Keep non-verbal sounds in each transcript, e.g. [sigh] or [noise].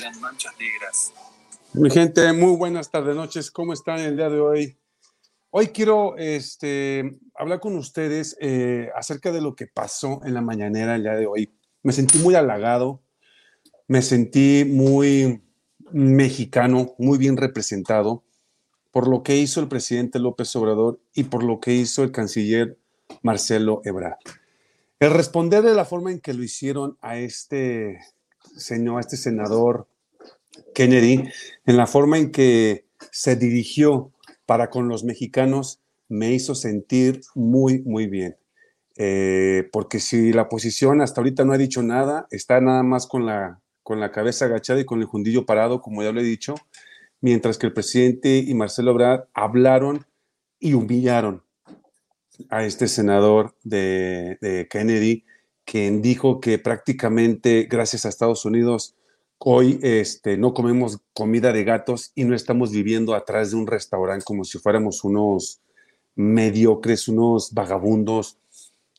quedan manchas negras. Mi gente, muy buenas tardes, noches. ¿Cómo están el día de hoy? Hoy quiero este, hablar con ustedes eh, acerca de lo que pasó en la mañanera el día de hoy. Me sentí muy halagado, me sentí muy mexicano, muy bien representado por lo que hizo el presidente López Obrador y por lo que hizo el canciller Marcelo Ebrard. El responder de la forma en que lo hicieron a este señor, a este senador Kennedy, en la forma en que se dirigió para con los mexicanos, me hizo sentir muy, muy bien. Eh, porque si la oposición hasta ahorita no ha dicho nada, está nada más con la, con la cabeza agachada y con el jundillo parado, como ya lo he dicho, mientras que el presidente y Marcelo Ebrard hablaron y humillaron a este senador de, Kennedy, quien dijo que prácticamente gracias a Estados Unidos hoy este, no comemos comida de gatos y no estamos viviendo atrás de un restaurante como si fuéramos unos mediocres, unos vagabundos,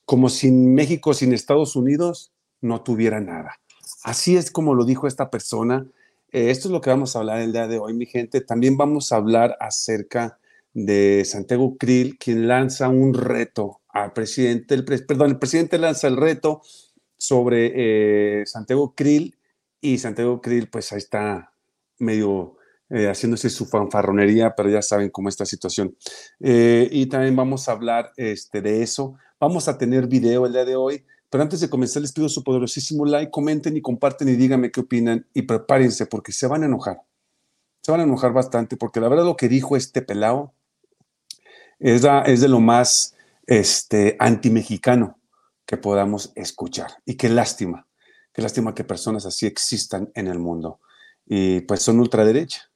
como si México sin Estados Unidos no tuviera nada. Así es como lo dijo esta persona. Eh, esto es lo que vamos a hablar el día de hoy, mi gente. También vamos a hablar acerca de Santiago Krill, quien lanza un reto al presidente, el perdón, el presidente lanza el reto sobre eh, Santiago Krill y Santiago Krill, pues ahí está medio eh, haciéndose su fanfarronería, pero ya saben cómo es esta situación. Eh, y también vamos a hablar este, de eso. Vamos a tener video el día de hoy, pero antes de comenzar les pido su poderosísimo like, comenten y comparten y díganme qué opinan y prepárense porque se van a enojar. Se van a enojar bastante porque la verdad lo que dijo este pelao es, es de lo más este, anti-mexicano que podamos escuchar. Y qué lástima, qué lástima que personas así existan en el mundo. Y pues son ultraderecha.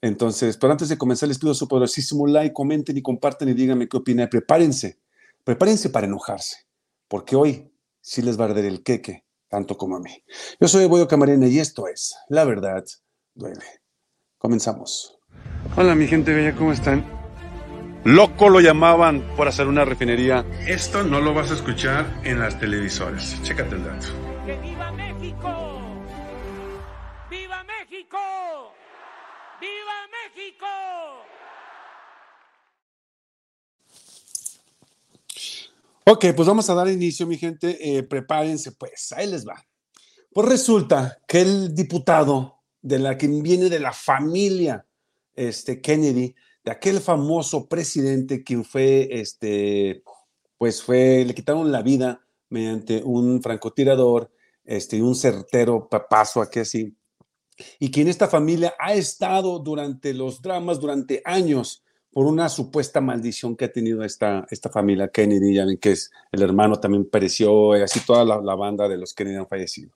Entonces, pero antes de comenzar, les pido su poderosísimo like, comenten y comparten y díganme qué opinan. Prepárense, prepárense para enojarse, porque hoy sí les va a arder el queque, tanto como a mí. Yo soy Boyo Camarena y esto es La Verdad Duele. Comenzamos. Hola, mi gente bella, ¿cómo están? Loco lo llamaban por hacer una refinería. Esto no lo vas a escuchar en las televisoras. Chécate el dato. ¡Viva México! Ok, pues vamos a dar inicio, mi gente. Eh, prepárense, pues, ahí les va. Pues resulta que el diputado de la que viene de la familia este, Kennedy aquel famoso presidente quien fue, este, pues fue, le quitaron la vida mediante un francotirador, este, un certero papazo aquí así, y quien esta familia ha estado durante los dramas, durante años, por una supuesta maldición que ha tenido esta, esta familia Kennedy, ya ven que es el hermano también pereció, y así toda la, la banda de los Kennedy han fallecido.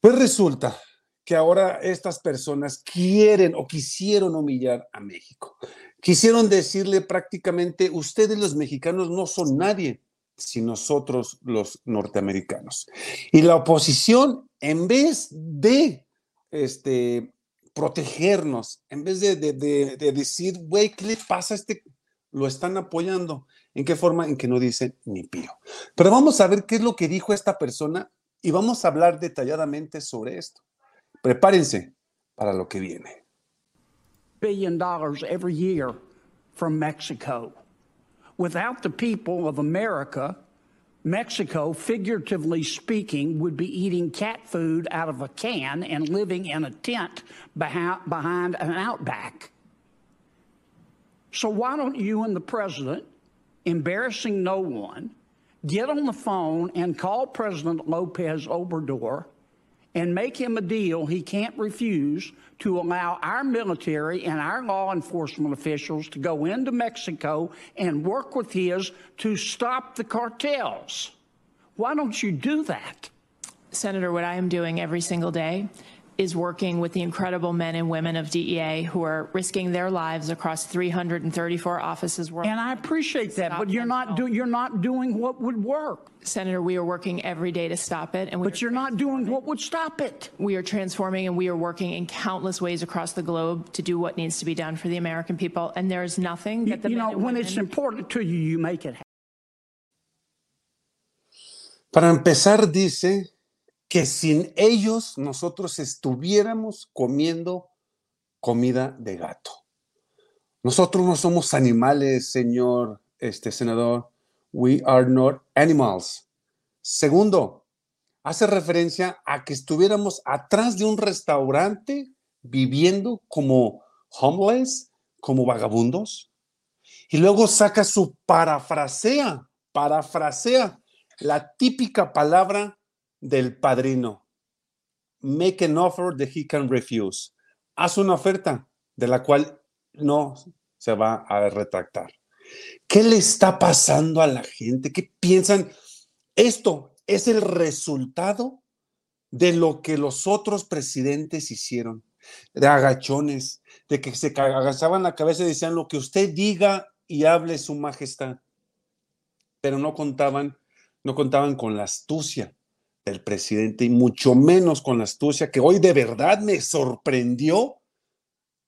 Pues resulta que ahora estas personas quieren o quisieron humillar a México. Quisieron decirle prácticamente, ustedes los mexicanos no son nadie, sino nosotros los norteamericanos. Y la oposición, en vez de este, protegernos, en vez de, decir, güey, ¿qué le pasa a este? Lo están apoyando. ¿En qué forma? En que no dicen ni pío. Pero vamos a ver qué es lo que dijo esta persona y vamos a hablar detalladamente sobre esto. Prepárense para lo que viene. Billion dollars every year from Mexico. Without the people of America, Mexico, figuratively speaking, would be eating cat food out of a can and living in a tent behind an outback. So, why don't you and the president, embarrassing no one, get on the phone and call President Lopez Obrador and make him a deal he can't refuse to allow our military and our law enforcement officials to go into Mexico and work with his to stop the cartels. Why don't you do that? Senator, what I am doing every single day is working with the incredible men and women of DEA who are risking their lives across 334 offices worldwide. And I appreciate that, but you're not doing you're not doing what would work. Senator, we are working every day to stop it, and but you're not doing what would stop it. We are transforming, and we are working in countless ways across the globe to do what needs to be done for the American people. And there is nothing that the you know when it's important to you, you make it. Para empezar, dice que sin ellos nosotros estuviéramos comiendo comida de gato. Nosotros no somos animales, señor este senador. We are not animals. Segundo, hace referencia a que estuviéramos atrás de un restaurante viviendo como homeless, como vagabundos. Y luego saca su parafrasea, parafrasea la típica palabra del padrino. Make an offer that he can refuse. Haz una oferta de la cual no se va a retractar. ¿Qué le está pasando a la gente? ¿Qué piensan? Esto es el resultado de lo que los otros presidentes hicieron, de agachones, de que se agachaban la cabeza y decían lo que usted diga y hable su majestad. Pero no contaban, no contaban con la astucia del presidente y mucho menos con la astucia que hoy de verdad me sorprendió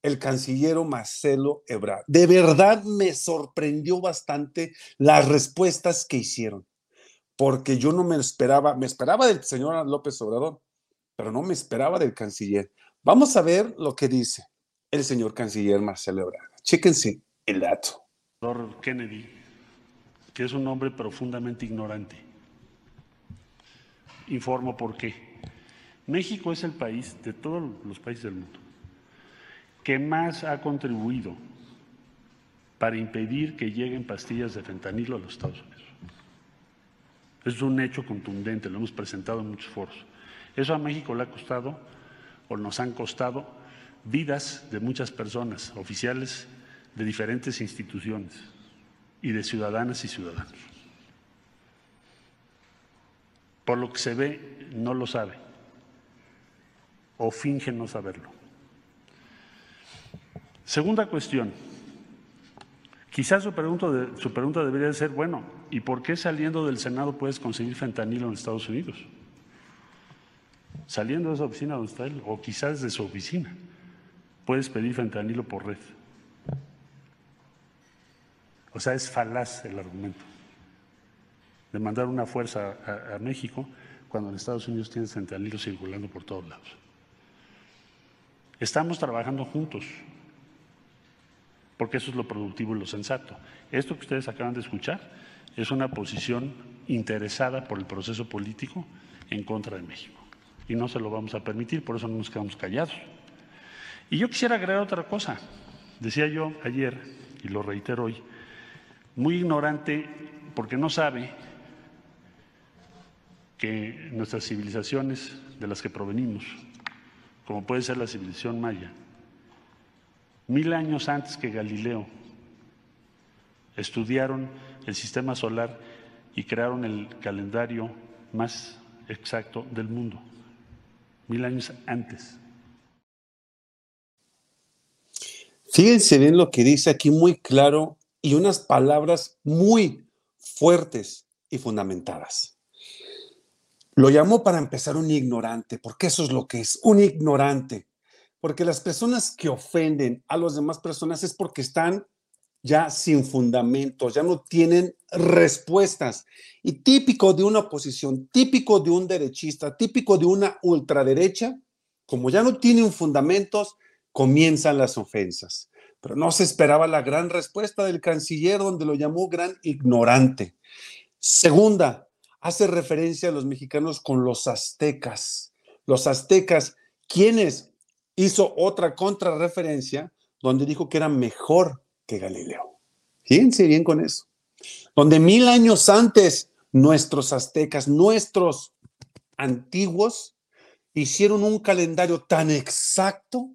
el canciller Marcelo Ebrard. De verdad me sorprendió bastante las respuestas que hicieron, porque yo no me esperaba, me esperaba del señor López Obrador, pero no me esperaba del canciller. Vamos a ver lo que dice el señor canciller Marcelo Ebrard. Chéquense el dato. Kennedy, que es un hombre profundamente ignorante. Informo por qué. México es el país de todos los países del mundo que más ha contribuido para impedir que lleguen pastillas de fentanilo a los Estados Unidos. Es un hecho contundente, lo hemos presentado en muchos foros. Eso a México le ha costado, o nos han costado, vidas de muchas personas, oficiales de diferentes instituciones y de ciudadanas y ciudadanos. Por lo que se ve, no lo sabe o finge no saberlo. Segunda cuestión. Quizás su pregunta, su pregunta debería ser, bueno, ¿y por qué saliendo del Senado puedes conseguir fentanilo en Estados Unidos? Saliendo de esa oficina donde está él, o quizás de su oficina, puedes pedir fentanilo por red. O sea, es falaz el argumento de mandar una fuerza a, México cuando en Estados Unidos tienes fentanilo circulando por todos lados. Estamos trabajando juntos porque eso es lo productivo y lo sensato. Esto que ustedes acaban de escuchar es una posición interesada por el proceso político en contra de México. Y no se lo vamos a permitir, por eso no nos quedamos callados. Y yo quisiera agregar otra cosa. Decía yo ayer, y lo reitero hoy, muy ignorante porque no sabe que nuestras civilizaciones de las que provenimos, como puede ser la civilización maya, mil años antes que Galileo, estudiaron el sistema solar y crearon el calendario más exacto del mundo, mil años antes. Fíjense bien lo que dice aquí muy claro y unas palabras muy fuertes y fundamentadas. Lo llamó para empezar un ignorante, porque eso es lo que es, un ignorante. Porque las personas que ofenden a las demás personas es porque están ya sin fundamentos, ya no tienen respuestas. Y típico de una oposición, típico de un derechista, típico de una ultraderecha, como ya no tienen fundamentos, comienzan las ofensas. Pero no se esperaba la gran respuesta del canciller, donde lo llamó gran ignorante. Segunda, hace referencia a los mexicanos con los aztecas. Los aztecas, quienes hizo otra contrarreferencia donde dijo que era mejor que Galileo. Fíjense bien con eso. Donde mil años antes nuestros aztecas, nuestros antiguos, hicieron un calendario tan exacto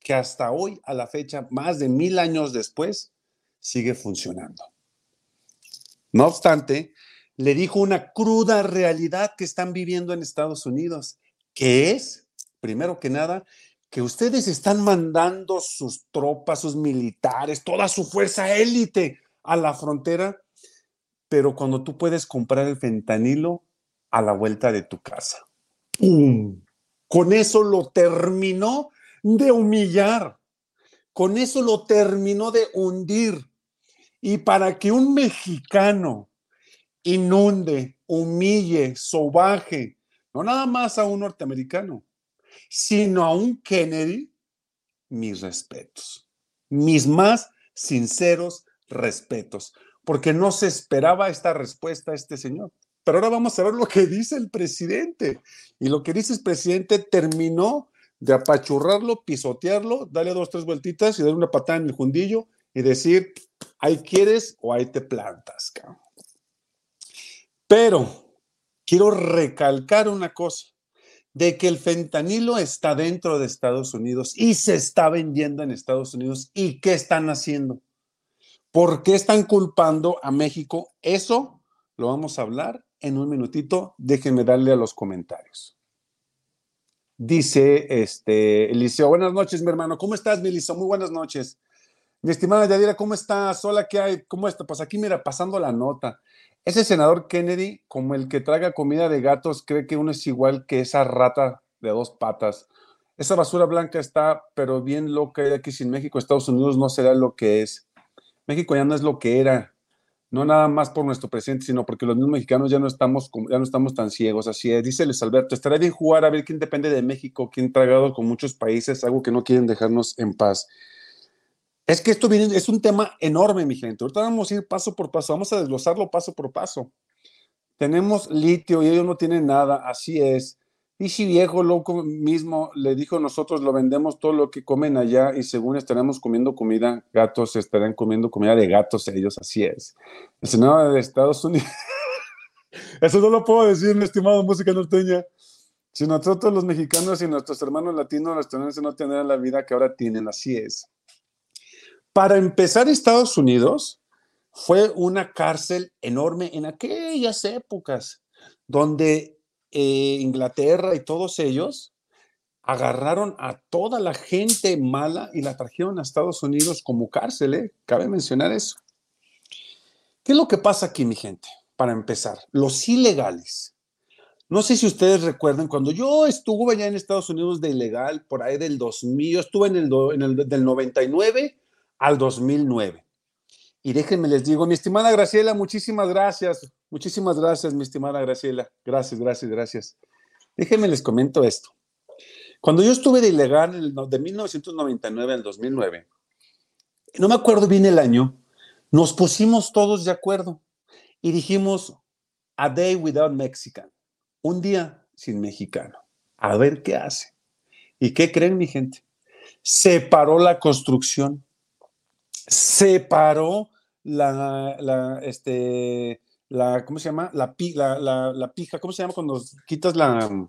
que hasta hoy, a la fecha, más de mil años después, sigue funcionando. No obstante, le dijo una cruda realidad que están viviendo en Estados Unidos, que es, primero que nada, que ustedes están mandando sus tropas, sus militares, toda su fuerza élite a la frontera, pero cuando tú puedes comprar el fentanilo a la vuelta de tu casa. ¡Pum! Con eso lo terminó de humillar. Con eso lo terminó de hundir. Y para que un mexicano inunde, humille, sobaje no nada más a un norteamericano, sino a un Kennedy, mis respetos, mis más sinceros respetos, porque no se esperaba esta respuesta a este señor. Pero ahora vamos a ver lo que dice el presidente. Y lo que dice el presidente terminó de apachurrarlo, pisotearlo, darle dos, tres vueltitas y darle una patada en el jundillo y decir, ahí quieres o ahí te plantas. Cabrón. Pero quiero recalcar una cosa, de que el fentanilo está dentro de Estados Unidos y se está vendiendo en Estados Unidos. ¿Y qué están haciendo? ¿Por qué están culpando a México? Eso lo vamos a hablar en un minutito. Déjenme darle a los comentarios. Dice este Eliseo, buenas noches, mi hermano. ¿Cómo estás, mi Eliseo? Muy buenas noches. Mi estimada Yadira, ¿cómo estás? Hola, ¿qué hay? ¿Cómo está? Pues aquí, mira, pasando la nota. Ese senador Kennedy, como el que traga comida de gatos, cree que uno es igual que esa rata de dos patas. Esa basura blanca está, pero bien loca, y aquí sin México, Estados Unidos no será lo que es. México ya no es lo que era, no nada más por nuestro presidente, sino porque los mismos mexicanos ya no estamos, ya no estamos tan ciegos. Así es, dice Luis Alberto, estaría bien jugar a ver quién depende de México, quién tragado con muchos países, algo que no quieren dejarnos en paz. Es que esto viene, es un tema enorme, mi gente. Ahorita vamos a ir paso por paso, vamos a desglosarlo paso por paso. Tenemos litio y ellos no tienen nada, así es. Y si viejo loco mismo le dijo, nosotros lo vendemos todo lo que comen allá y según estaremos comiendo comida, gatos estarán comiendo comida de gatos ellos, así es. El Senado de Estados Unidos. [laughs] Eso no lo puedo decir, mi estimado música norteña. Si nosotros los mexicanos y nuestros hermanos latinos, los no tendrán la vida que ahora tienen, así es. Para empezar, Estados Unidos fue una cárcel enorme en aquellas épocas donde eh, Inglaterra y todos ellos agarraron a toda la gente mala y la trajeron a Estados Unidos como cárcel, ¿eh? Cabe mencionar eso. ¿Qué es lo que pasa aquí, mi gente? Para empezar, los ilegales. No sé si ustedes recuerdan, cuando yo estuve allá en Estados Unidos de ilegal, por ahí del 2000, yo estuve en el, en el del 99 al 2009. Y déjenme les digo, mi estimada Graciela, muchísimas gracias, muchísimas gracias, mi estimada Graciela. Gracias, gracias, gracias. Déjenme les comento esto. Cuando yo estuve de ilegal de 1999 al 2009, no me acuerdo bien el año, nos pusimos todos de acuerdo y dijimos, a day without Mexican, un día sin mexicano, a ver qué hace. ¿Y qué creen mi gente? Se paró la construcción separó la, la, este, la, ¿cómo se llama? La, la, la, pija, ¿cómo se llama cuando quitas la,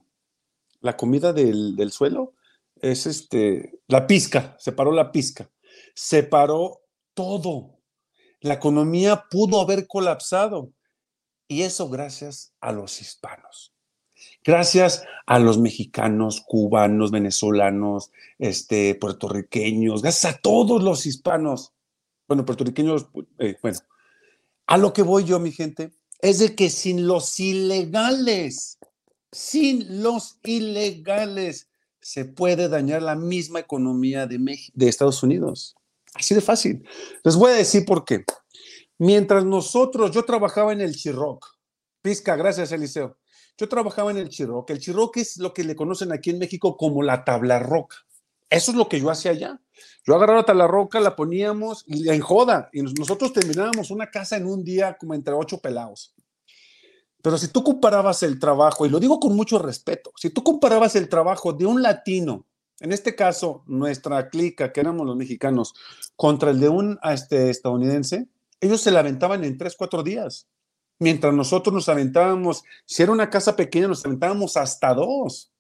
la comida del, del, suelo? Es este, la pizca, separó la pizca, separó todo. La economía pudo haber colapsado y eso gracias a los hispanos. Gracias a los mexicanos, cubanos, venezolanos, este, puertorriqueños, gracias a todos los hispanos bueno, puertorriqueños, eh, bueno, a lo que voy yo, mi gente, es de que sin los ilegales, sin los ilegales, se puede dañar la misma economía de, de Estados Unidos. Así de fácil. Les voy a decir por qué. Mientras nosotros, yo trabajaba en el Chirroc, Pizca, gracias Eliseo. Yo trabajaba en el Chirroc. El Chirroc es lo que le conocen aquí en México como la tabla roca. Eso es lo que yo hacía allá. Yo agarraba la roca, la poníamos y en joda. Y nosotros terminábamos una casa en un día como entre ocho pelados. Pero si tú comparabas el trabajo, y lo digo con mucho respeto, si tú comparabas el trabajo de un latino, en este caso nuestra clica, que éramos los mexicanos, contra el de un este, estadounidense, ellos se la aventaban en tres, cuatro días. Mientras nosotros nos aventábamos, si era una casa pequeña, nos aventábamos hasta dos.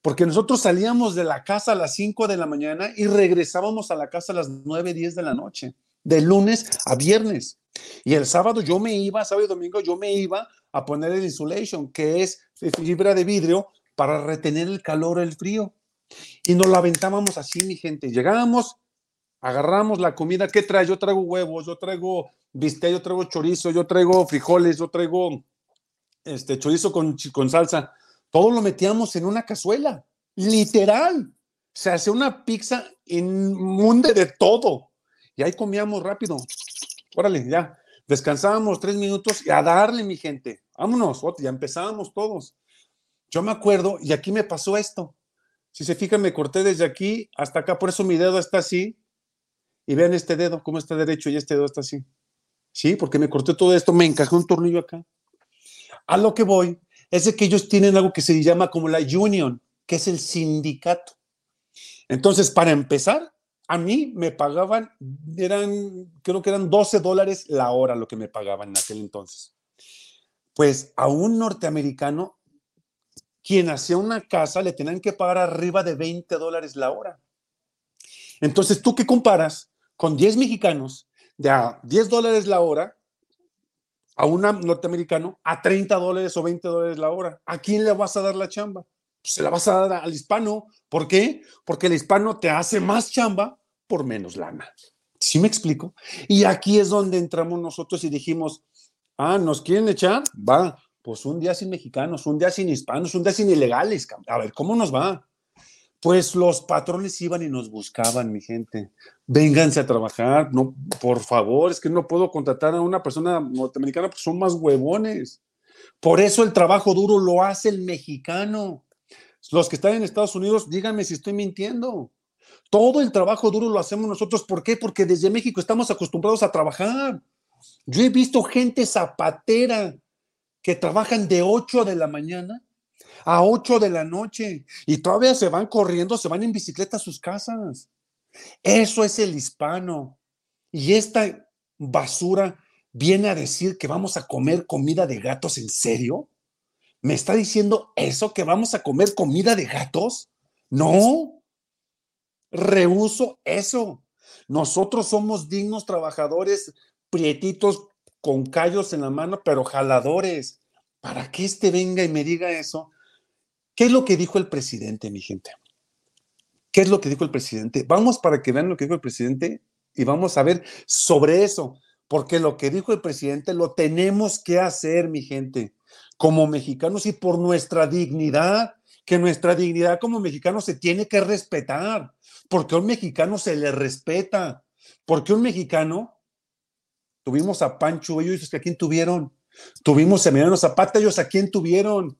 Porque nosotros salíamos de la casa a las 5 de la mañana y regresábamos a la casa a las 9, 10 de la noche, de lunes a viernes. Y el sábado yo me iba, sábado y domingo yo me iba a poner el insulation, que es fibra de vidrio para retener el calor, el frío. Y nos la aventábamos así, mi gente. Llegábamos, agarramos la comida. ¿Qué trae? Yo traigo huevos, yo traigo bistec, yo traigo chorizo, yo traigo frijoles, yo traigo este chorizo con, con salsa todo lo metíamos en una cazuela, literal. Se hace una pizza inmunde de todo. Y ahí comíamos rápido. Órale, ya. Descansábamos tres minutos y a darle, mi gente. Vámonos, ya empezábamos todos. Yo me acuerdo, y aquí me pasó esto. Si se fijan, me corté desde aquí hasta acá, por eso mi dedo está así. Y vean este dedo, cómo está derecho y este dedo está así. Sí, porque me corté todo esto, me encajé un tornillo acá. A lo que voy es que ellos tienen algo que se llama como la union, que es el sindicato. Entonces, para empezar, a mí me pagaban, eran, creo que eran 12 dólares la hora lo que me pagaban en aquel entonces. Pues a un norteamericano, quien hacía una casa, le tenían que pagar arriba de 20 dólares la hora. Entonces, ¿tú qué comparas con 10 mexicanos de a 10 dólares la hora a un norteamericano a 30 dólares o 20 dólares la hora? ¿A quién le vas a dar la chamba? Pues se la vas a dar al hispano. ¿Por qué? Porque el hispano te hace más chamba por menos lana. ¿Sí me explico? Y aquí es donde entramos nosotros y dijimos, ah, ¿nos quieren echar? Va, pues un día sin mexicanos, un día sin hispanos, un día sin ilegales. A ver, ¿cómo nos va? Pues los patrones iban y nos buscaban, mi gente. Vénganse a trabajar, no, por favor, es que no puedo contratar a una persona norteamericana porque son más huevones. Por eso el trabajo duro lo hace el mexicano. Los que están en Estados Unidos, díganme si estoy mintiendo. Todo el trabajo duro lo hacemos nosotros. ¿Por qué? Porque desde México estamos acostumbrados a trabajar. Yo he visto gente zapatera que trabajan de 8 de la mañana a 8 de la noche y todavía se van corriendo, se van en bicicleta a sus casas. Eso es el hispano. Y esta basura viene a decir que vamos a comer comida de gatos, ¿en serio? ¿Me está diciendo eso que vamos a comer comida de gatos? No. Rehuso eso. Nosotros somos dignos trabajadores, prietitos con callos en la mano, pero jaladores. ¿Para que este venga y me diga eso? ¿Qué es lo que dijo el presidente, mi gente? ¿Qué es lo que dijo el presidente? Vamos para que vean lo que dijo el presidente y vamos a ver sobre eso, porque lo que dijo el presidente lo tenemos que hacer, mi gente, como mexicanos y por nuestra dignidad, que nuestra dignidad como mexicanos se tiene que respetar, porque a un mexicano se le respeta, porque un mexicano, tuvimos a Pancho, ellos a quién tuvieron, tuvimos a Emiliano Zapata, ellos a quién tuvieron,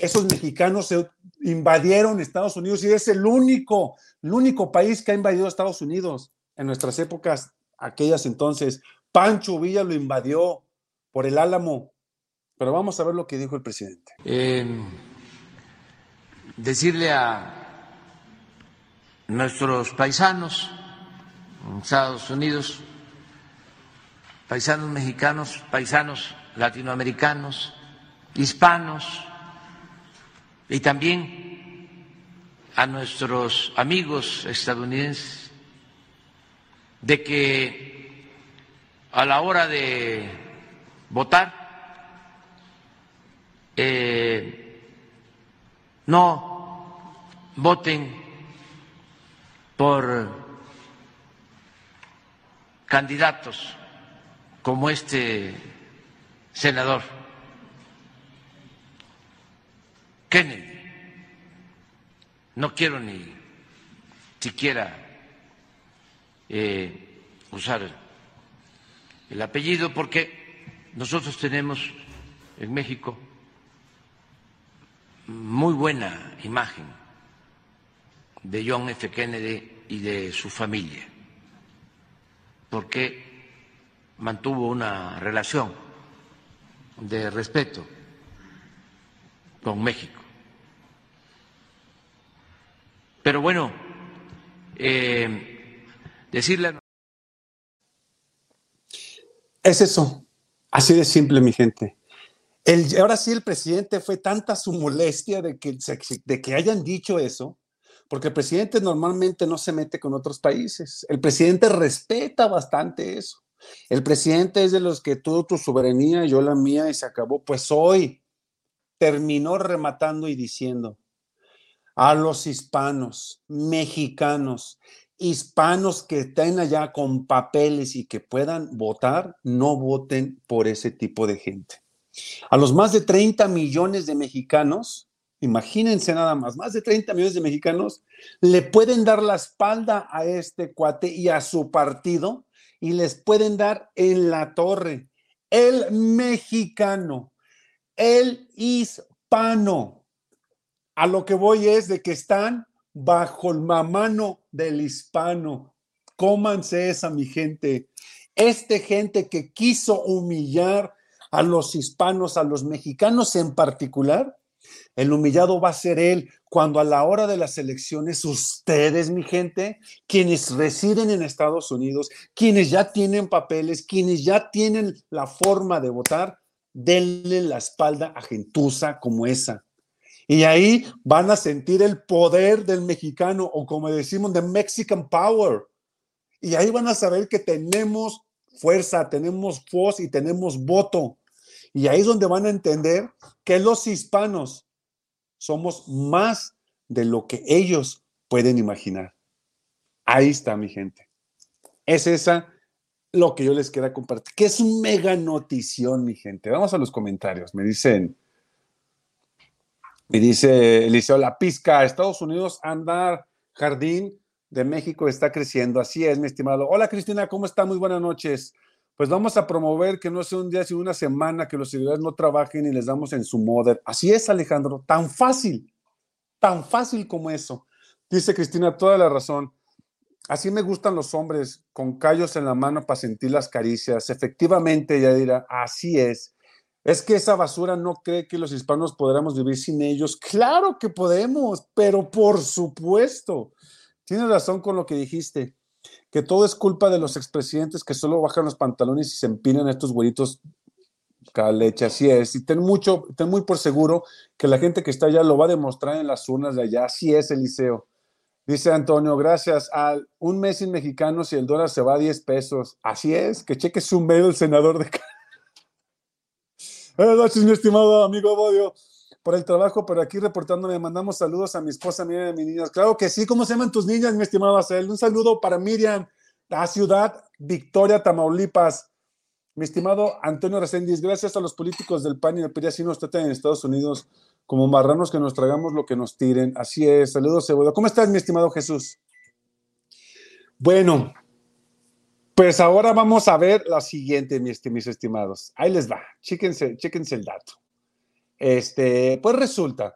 esos mexicanos se invadieron Estados Unidos y es el único, el único país que ha invadido Estados Unidos en nuestras épocas, aquellas entonces. Pancho Villa lo invadió por el Álamo. Pero vamos a ver lo que dijo el presidente. decirle a nuestros paisanos en Estados Unidos, paisanos mexicanos, paisanos latinoamericanos, hispanos, y también a nuestros amigos estadounidenses de que a la hora de votar eh, no voten por candidatos como este senador Kennedy. No quiero ni siquiera eh, usar el apellido porque nosotros tenemos en México muy buena imagen de John F. Kennedy y de su familia, porque mantuvo una relación de respeto con México. Pero bueno, eh, decirle... Es eso, así de simple, mi gente. El, ahora sí, el presidente fue tanta su molestia de que, de que hayan dicho eso, porque el presidente normalmente no se mete con otros países. El presidente respeta bastante eso. El presidente es de los que tú tu soberanía, yo la mía y se acabó. Pues hoy terminó rematando y diciendo, a los hispanos, mexicanos, hispanos que estén allá con papeles y que puedan votar, no voten por ese tipo de gente. A los más de 30 millones de mexicanos, imagínense nada más, más de 30 millones de mexicanos le pueden dar la espalda a este cuate y a su partido y les pueden dar en la torre. El mexicano, el hispano A lo que voy es de que están bajo el mamano del hispano. Cómanse esa, mi gente. Este gente que quiso humillar a los hispanos, a los mexicanos en particular, el humillado va a ser él cuando a la hora de las elecciones ustedes, mi gente, quienes residen en Estados Unidos, quienes ya tienen papeles, quienes ya tienen la forma de votar, denle la espalda a gentuza como esa. Y ahí van a sentir el poder del mexicano o como decimos, de Mexican Power. Y ahí van a saber que tenemos fuerza, tenemos voz y tenemos voto. Y ahí es donde van a entender que los hispanos somos más de lo que ellos pueden imaginar. Ahí está, mi gente. Es esa lo que yo les quiero compartir, que es un mega notición, mi gente. Vamos a los comentarios. Me dicen, me dice Eliseo La Pizca, Estados Unidos anda jardín de México está creciendo. Así es, mi estimado. Hola, Cristina, ¿cómo está? Muy buenas noches. Pues vamos a promover que no sea un día, sino una semana, que los ciudadanos no trabajen y les damos en su model. Así es, Alejandro, tan fácil, tan fácil como eso. Dice Cristina, toda la razón. Así me gustan los hombres, con callos en la mano para sentir las caricias. Efectivamente, ella dirá, así es. Es que esa basura no cree que los hispanos podremos vivir sin ellos. Claro que podemos, pero por supuesto. Tienes razón con lo que dijiste, que todo es culpa de los expresidentes que solo bajan los pantalones y se empinan estos güeritos leche, así es. Y ten mucho, ten muy por seguro que la gente que está allá lo va a demostrar en las urnas de allá. Así es, Eliseo. Dice Antonio, gracias. Al un mes sin mexicanos y el dólar se va a 10 pesos. Así es, que cheque su medio el senador de. Buenas noches, mi estimado amigo Bodio por el trabajo, pero aquí reportándome, mandamos saludos a mi esposa Miriam y a mis niñas. Claro que sí, ¿cómo se llaman tus niñas, mi estimado Acel? Un saludo para Miriam, la ciudad Victoria, Tamaulipas. Mi estimado Antonio Reséndiz, gracias a los políticos del PAN y del PRI, así nos tratan en Estados Unidos como marranos que nos tragamos lo que nos tiren. Así es, saludos, Cebolla. ¿Cómo estás, mi estimado Jesús? Bueno, pues ahora vamos a ver la siguiente, mis, mis estimados. Ahí les va, chéquense, chéquense el dato. Este, pues resulta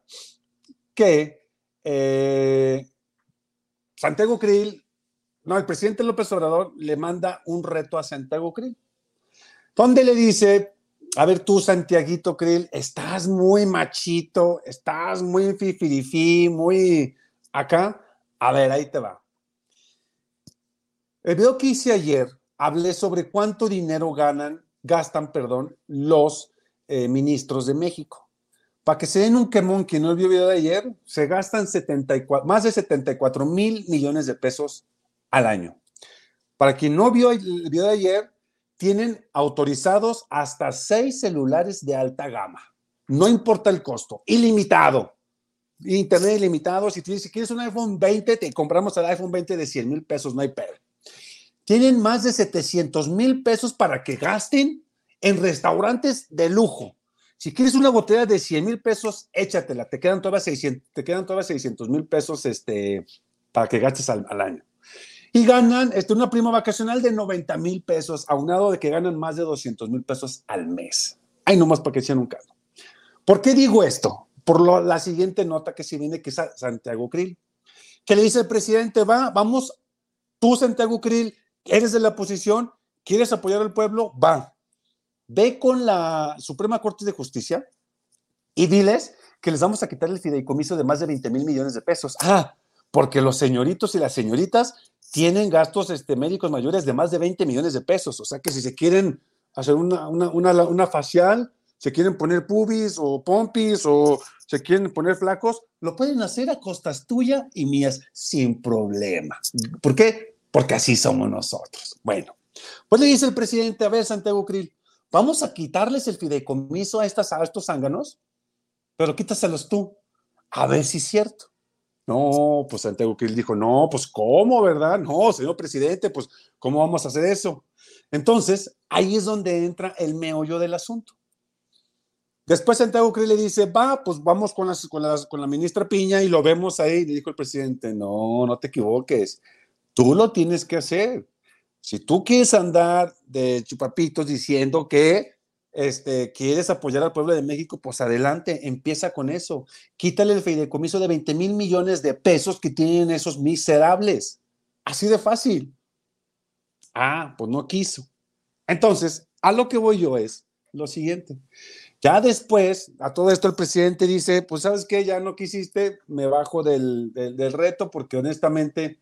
que eh, Santiago Krill, no, el presidente López Obrador le manda un reto a Santiago Krill, donde le dice, a ver tú, Santiaguito Krill, estás muy machito, estás muy fifirifí, muy acá. A ver, ahí te va. El video que hice ayer, hablé sobre cuánto dinero ganan, gastan, perdón, los eh, ministros de México. Para que se den un quemón, que no vio el video de ayer, se gastan 74, más de 74 mil millones de pesos al año. Para quien no vio el video de ayer, tienen autorizados hasta seis celulares de alta gama. No importa el costo, ilimitado. Internet ilimitado. Si, si quieres un iPhone 20, te compramos el iPhone 20 de 100 mil pesos, no hay pedo. Tienen más de 700 mil pesos para que gasten en restaurantes de lujo. Si quieres una botella de 100 mil pesos, échatela. Te quedan todavía 600 te quedan todavía 600 mil pesos este, para que gastes al, año. Y ganan este, una prima vacacional de 90 mil pesos, aunado de que ganan más de 200 mil pesos al mes. Ay, nomás para que sean un caso. ¿Por qué digo esto? Por la siguiente nota que se viene, que es Santiago Krill, que le dice el presidente, va, vamos, tú Santiago Krill, eres de la oposición, quieres apoyar al pueblo, va, ve con la Suprema Corte de Justicia y diles que les vamos a quitar el fideicomiso de más de 20 mil millones de pesos. Ah, porque los señoritos y las señoritas tienen gastos este, médicos mayores de más de 20 millones de pesos. O sea que si se quieren hacer una, una, una, facial, se quieren poner pubis o pompis o se quieren poner flacos, lo pueden hacer a costas tuya y mías sin problema. ¿Por qué? Porque así somos nosotros. Bueno, pues le dice el presidente, a ver, Santiago Krill, Vamos a quitarles el fideicomiso a, estas, a estos zánganos, pero quítaselos tú, a ver si es cierto. No, pues Santiago Krill dijo, no, pues ¿cómo, verdad? No, señor presidente, pues ¿cómo vamos a hacer eso? Entonces, ahí es donde entra el meollo del asunto. Después Santiago Krill le dice, va, pues vamos con, las, con, las, con la ministra Piña y lo vemos ahí. Le dijo el presidente, no, no te equivoques, tú lo tienes que hacer. Si tú quieres andar de chupapitos diciendo que este, quieres apoyar al pueblo de México, pues adelante, empieza con eso. Quítale el fideicomiso de 20 mil millones de pesos que tienen esos miserables. Así de fácil. Ah, pues no quiso. Entonces, a lo que voy yo es lo siguiente. Ya después, a todo esto el presidente dice, pues sabes qué, ya no quisiste, me bajo del, del, del reto porque honestamente,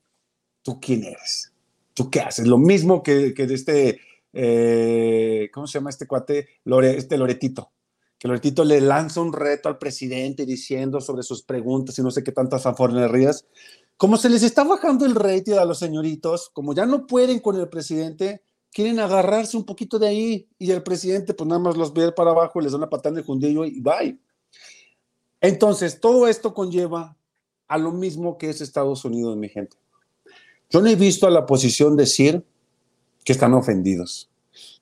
¿tú quién eres? ¿Tú qué haces? Lo mismo que, que de este, eh, ¿cómo se llama este cuate? Lore, este Loretito. Que Loretito le lanza un reto al presidente diciendo sobre sus preguntas y no sé qué tantas fanfarronerías. Como se les está bajando el rating a los señoritos, como ya no pueden con el presidente, quieren agarrarse un poquito de ahí y el presidente pues nada más los ve para abajo, les da una patada en el jundillo y bye. Entonces, todo esto conlleva a lo mismo que es Estados Unidos, mi gente. Yo no he visto a la oposición decir que están ofendidos.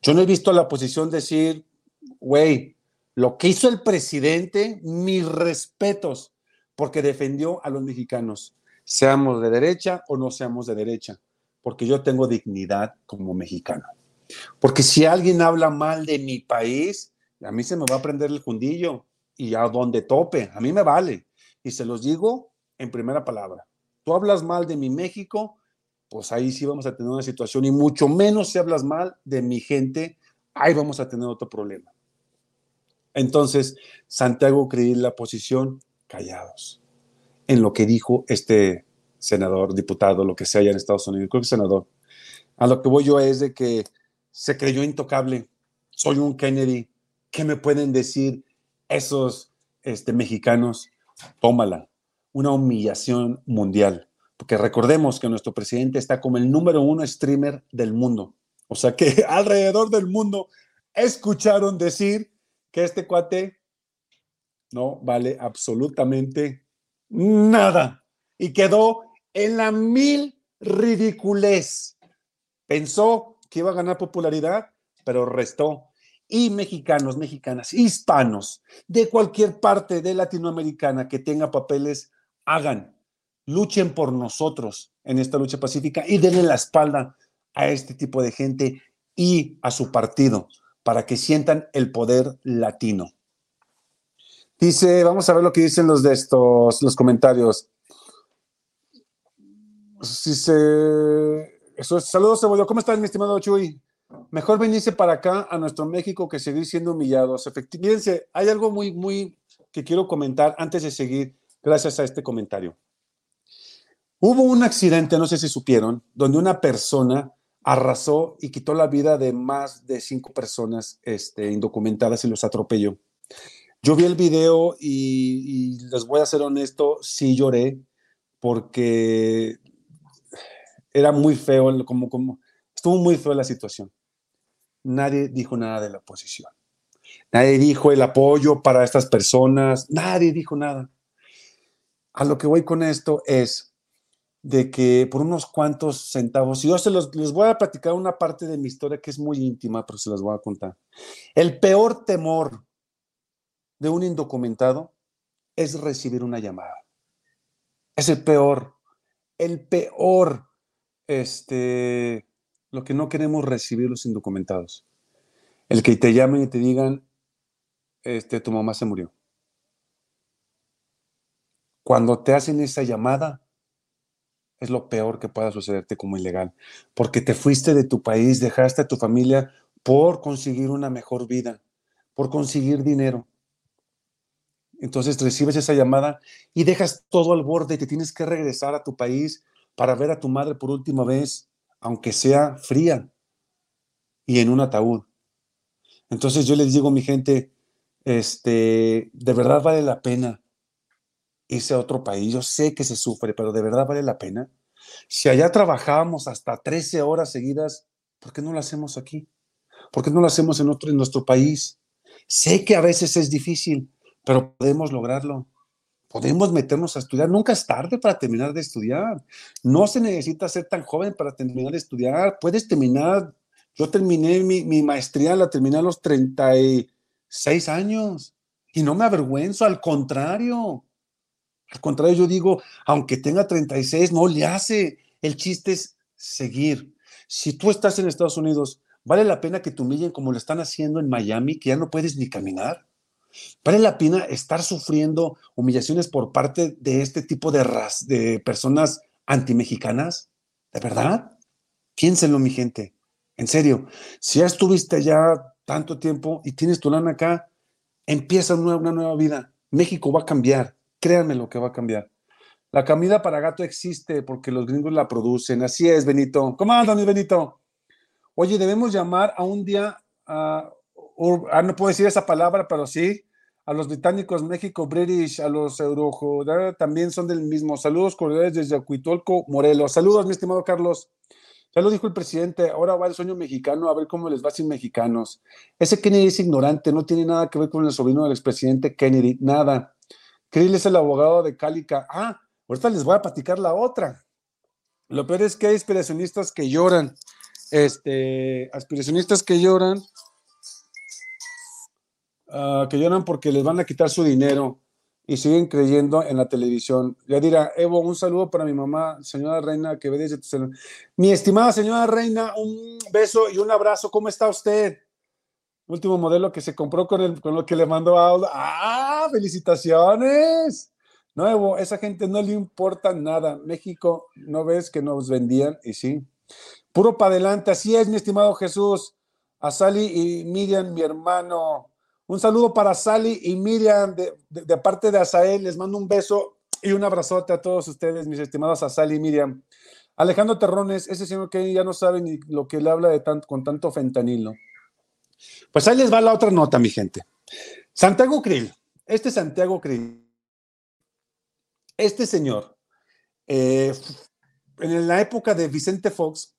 Yo no he visto a la oposición decir, güey, lo que hizo el presidente, mis respetos, porque defendió a los mexicanos, seamos de derecha o no seamos de derecha porque yo tengo dignidad como mexicano. Porque si alguien habla mal de mi país, a mí se me va a prender el fundillo y a donde tope, a mí me vale. Y se los digo en primera palabra. Tú hablas mal de mi México, pues ahí sí vamos a tener una situación y mucho menos si hablas mal de mi gente, ahí vamos a tener otro problema. Entonces, Santiago creí la posición callados en lo que dijo este senador, diputado, lo que sea allá en Estados Unidos, creo que senador. A lo que voy yo es de que se creyó intocable. Soy un Kennedy. ¿Qué me pueden decir esos este, mexicanos? Tómala. Una humillación mundial. Porque recordemos que nuestro presidente está como el número uno streamer del mundo. O sea que [laughs] alrededor del mundo escucharon decir que este cuate no vale absolutamente nada. Y quedó en la mil ridiculez. Pensó que iba a ganar popularidad, pero restó. Y mexicanos, mexicanas, hispanos, de cualquier parte de Latinoamericana que tenga papeles, hagan, luchen por nosotros en esta lucha pacífica y denle la espalda a este tipo de gente y a su partido para que sientan el poder latino. Dice, vamos a ver lo que dicen los de estos, los comentarios si se... Eso es, saludos, Cebolla. ¿Cómo estás, mi estimado Chuy? Mejor venirse para acá, a nuestro México, que seguir siendo humillados. Efectivamente, hay algo muy, muy que quiero comentar antes de seguir, gracias a este comentario. Hubo un accidente, no sé si supieron, donde una persona arrasó y quitó la vida de más de cinco personas este, indocumentadas y los atropelló. Yo vi el video y, y les voy a ser honesto, sí lloré, porque era muy feo, como, como, estuvo muy feo la situación. Nadie dijo nada de la oposición. Nadie dijo el apoyo para estas personas. Nadie dijo nada. A lo que voy con esto es de que por unos cuantos centavos, y yo se los, les voy a platicar una parte de mi historia que es muy íntima, pero se las voy a contar. El peor temor de un indocumentado es recibir una llamada. Es el peor, el peor este, lo que no queremos recibir los indocumentados. El que te llamen y te digan, este, tu mamá se murió. Cuando te hacen esa llamada, es lo peor que pueda sucederte como ilegal, porque te fuiste de tu país, dejaste a tu familia por conseguir una mejor vida, por conseguir dinero. Entonces recibes esa llamada y dejas todo al borde, te tienes que regresar a tu país para ver a tu madre por última vez, aunque sea fría y en un ataúd. Entonces yo les digo, mi gente, este, de verdad vale la pena irse a otro país. Yo sé que se sufre, pero de verdad vale la pena. Si allá trabajábamos hasta 13 horas seguidas, ¿por qué no lo hacemos aquí? ¿Por qué no lo hacemos en, otro, en nuestro país? Sé que a veces es difícil, pero podemos lograrlo podemos meternos a estudiar. Nunca es tarde para terminar de estudiar. No se necesita ser tan joven para terminar de estudiar. Puedes terminar. Yo terminé mi, maestría, la terminé a los 36 años y no me avergüenzo, al contrario. Al contrario, yo digo, aunque tenga 36, no le hace. El chiste es seguir. Si tú estás en Estados Unidos, ¿Vale la pena que te humillen como lo están haciendo en Miami, que ya no puedes ni caminar? ¿Vale la pena estar sufriendo humillaciones por parte de este tipo de, ras- de personas antimexicanas? ¿De verdad? Piénsenlo, mi gente. En serio, si ya estuviste ya tanto tiempo y tienes tu lana acá, empieza una, una nueva vida. México va a cambiar. Créanme lo que va a cambiar. La comida para gato existe porque los gringos la producen. Así es, Benito. ¿Cómo andas, mi Benito? Oye, debemos llamar a un día a, ah, no puedo decir esa palabra, pero sí, a los británicos, México, British, a los eurojo, también son del mismo. Saludos cordiales desde Acuitolco, Morelos. Saludos, mi estimado Carlos. Ya lo dijo el presidente, ahora va el sueño mexicano, a ver cómo les va sin mexicanos. Ese Kennedy es ignorante, no tiene nada que ver con el sobrino del expresidente Kennedy, nada. Krill es el abogado de Cálica. Ah, ahorita les voy a platicar la otra. Lo peor es que hay aspiracionistas que lloran. Este, aspiracionistas que lloran, ah, que lloran porque les van a quitar su dinero y siguen creyendo en la televisión. Ya dirá, Evo, un saludo para mi mamá, señora Reina, que ve desde tu celular. Mi estimada señora Reina, un beso y un abrazo. ¿Cómo está usted? Último modelo que se compró con, el, lo que le mandó a... ¡Ah! ¡Felicitaciones! No, Evo, esa gente no le importa nada. México, ¿no ves que nos vendían? Y sí. Puro para adelante. Así es, mi estimado Jesús. A Sally y Miriam, mi hermano. Un saludo para Sally y Miriam de, de- de parte de Asael. Les mando un beso y un abrazote a todos ustedes, mis estimados Sally y Miriam. Alejandro Terrones, ese señor que ya no sabe ni lo que le habla de con tanto fentanilo. Pues ahí les va la otra nota, mi gente. Santiago Krill, este Santiago Krill, este señor, eh, en la época de Vicente Fox,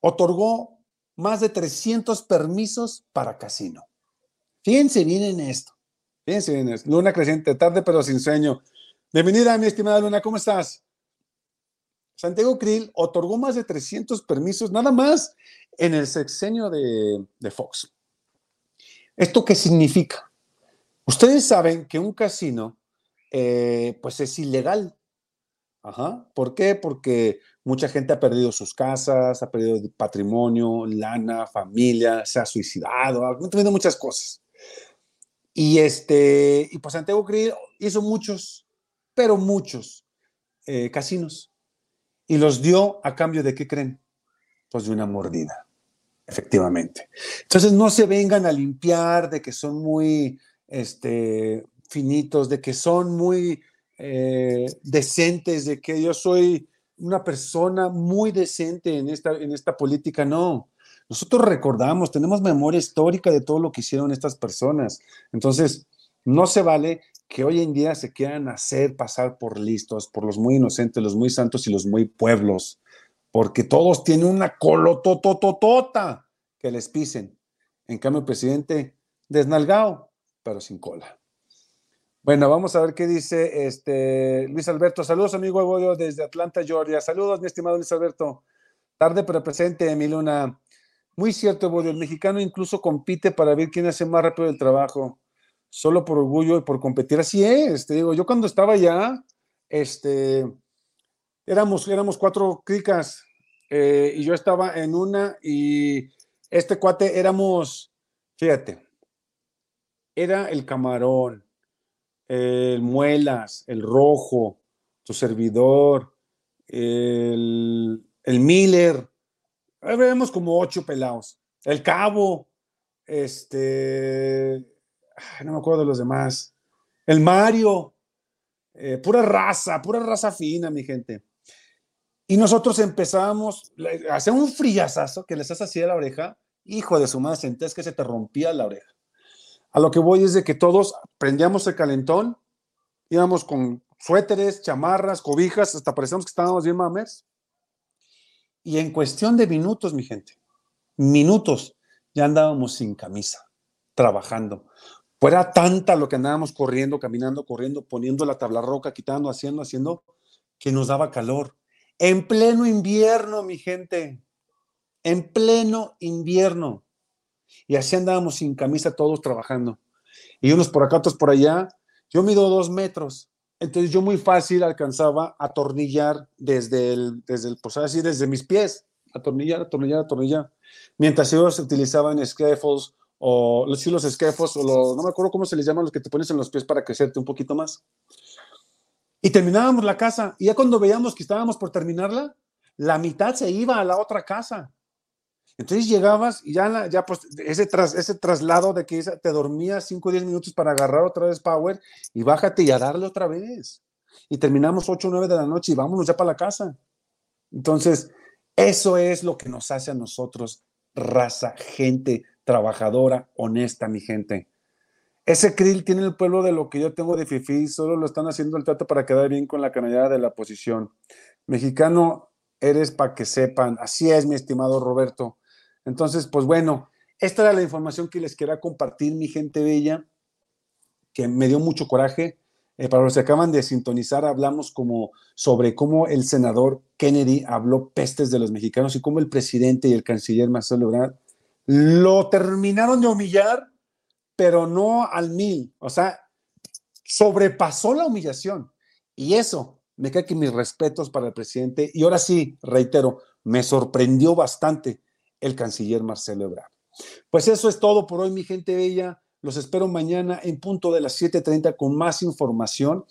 otorgó más de 300 permisos para casino. Fíjense bien en esto. Fíjense bien en esto. Luna creciente, tarde pero sin sueño. Bienvenida, mi estimada Luna, ¿cómo estás? Santiago Krill otorgó más de 300 permisos nada más en el sexenio de, de Fox. ¿Esto qué significa? Ustedes saben que un casino, eh, pues es ilegal. Ajá. ¿Por qué? Porque mucha gente ha perdido sus casas, ha perdido patrimonio, lana, familia, se ha suicidado, ha tenido muchas cosas. Y este, y pues Santiago Krill hizo muchos, pero muchos eh, casinos. Y los dio a cambio de qué creen? Pues de una mordida, efectivamente. Entonces no se vengan a limpiar de que son muy este, finitos, de que son muy eh, decentes, de que yo soy una persona muy decente en esta, en esta política. No, nosotros recordamos, tenemos memoria histórica de todo lo que hicieron estas personas. Entonces, no se vale que hoy en día se quieran hacer pasar por listos, por los muy inocentes, los muy santos y los muy pueblos, porque todos tienen una colotototota que les pisen. En cambio, presidente desnalgado, pero sin cola. Bueno, vamos a ver qué dice este Luis Alberto. Saludos, amigo Evodio, desde Atlanta, Georgia. Saludos, mi estimado Luis Alberto. Tarde pero presente, mi. Muy cierto, Evodio. El mexicano incluso compite para ver quién hace más rápido el trabajo. Solo por orgullo y por competir. Así es, te digo, yo cuando estaba allá, este, éramos, éramos cuatro cricas eh, y yo estaba en una y este cuate éramos, fíjate, era el camarón, el muelas, el rojo, tu servidor, el, el Miller, éramos como ocho pelados, el cabo, este, no me acuerdo de los demás, el Mario, eh, pura raza, pura raza fina, mi gente. Y nosotros empezábamos, hacía un frillazazo que les hace así a la oreja, hijo de su madre, sentías que se te rompía la oreja. A lo que voy es de que todos prendíamos el calentón, íbamos con suéteres, chamarras, cobijas, hasta parecíamos que estábamos bien mames. Y en cuestión de minutos, mi gente, minutos, ya andábamos sin camisa, trabajando. Fuera tanta lo que andábamos corriendo, caminando, corriendo, poniendo la tabla roca, quitando, haciendo, haciendo, que nos daba calor. En pleno invierno, mi gente, en pleno invierno. Y así andábamos sin camisa todos trabajando. Y unos por acá, otros por allá. Yo mido dos metros. Entonces yo muy fácil alcanzaba a atornillar desde el, desde el, pues así, desde mis pies atornillar, atornillar, atornillar. Mientras ellos utilizaban scaffolds o sí, los scaffolds o los, no me acuerdo cómo se les llaman los que te pones en los pies para crecerte un poquito más. Y terminábamos la casa. Y ya cuando veíamos que estábamos por terminarla, la mitad se iba a la otra casa. Entonces llegabas y ya, ya pues ese, tras, ese traslado de que te dormías 5 o 10 minutos para agarrar otra vez power y bájate y a darle otra vez. Y terminamos 8 o 9 de la noche y vámonos ya para la casa. Entonces, eso es lo que nos hace a nosotros raza, gente trabajadora, honesta, mi gente. Ese krill tiene el pueblo de lo que yo tengo de fifi, solo lo están haciendo el trato para quedar bien con la canallada de la oposición. Mexicano, eres para que sepan. Así es, mi estimado Roberto. Entonces, pues bueno, esta era la información que les quería compartir, mi gente bella, que me dio mucho coraje. Eh, para los que acaban de sintonizar, hablamos como sobre cómo el senador Kennedy habló pestes de los mexicanos y cómo el presidente y el canciller Marcelo Ebrard lo terminaron de humillar, pero no al mil. O sea, sobrepasó la humillación. Y eso, me cae que mis respetos para el presidente. Y ahora sí, reitero, me sorprendió bastante el canciller Marcelo Ebrard. Pues eso es todo por hoy, mi gente bella. Los espero mañana en punto de las 7:30 con más información.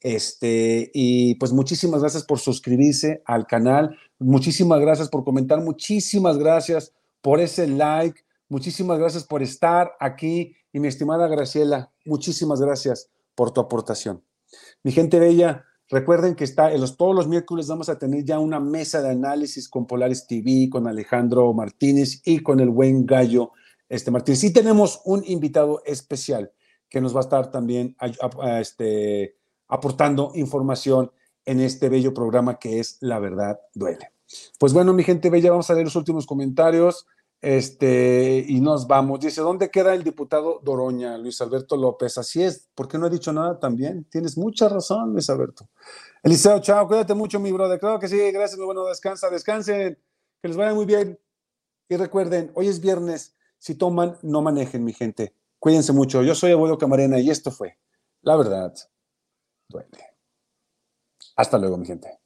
Este, y pues muchísimas gracias por suscribirse al canal. Muchísimas gracias por comentar. Muchísimas gracias por ese like. Muchísimas gracias por estar aquí. Y mi estimada Graciela, muchísimas gracias por tu aportación. Mi gente bella, recuerden que está en los, todos los miércoles vamos a tener ya una mesa de análisis con Polaris TV, con Alejandro Martínez y con el buen gallo este Martínez. Sí tenemos un invitado especial que nos va a estar también este, aportando información en este bello programa que es La Verdad Duele. Pues bueno, mi gente bella, vamos a leer los últimos comentarios. Este, y nos vamos. Dice, ¿dónde queda el diputado Doroña, Luis Alberto López? Así es, ¿por qué no ha dicho nada también? Tienes mucha razón, Luis Alberto. Eliseo, chao, cuídate mucho, mi brother. Claro que sí, gracias, muy bueno, descansa, descansen, que les vaya muy bien. Y recuerden, hoy es viernes, si toman, no manejen, mi gente. Cuídense mucho. Yo soy Abuelo Camarena y esto fue La Verdad Duele. Hasta luego, mi gente.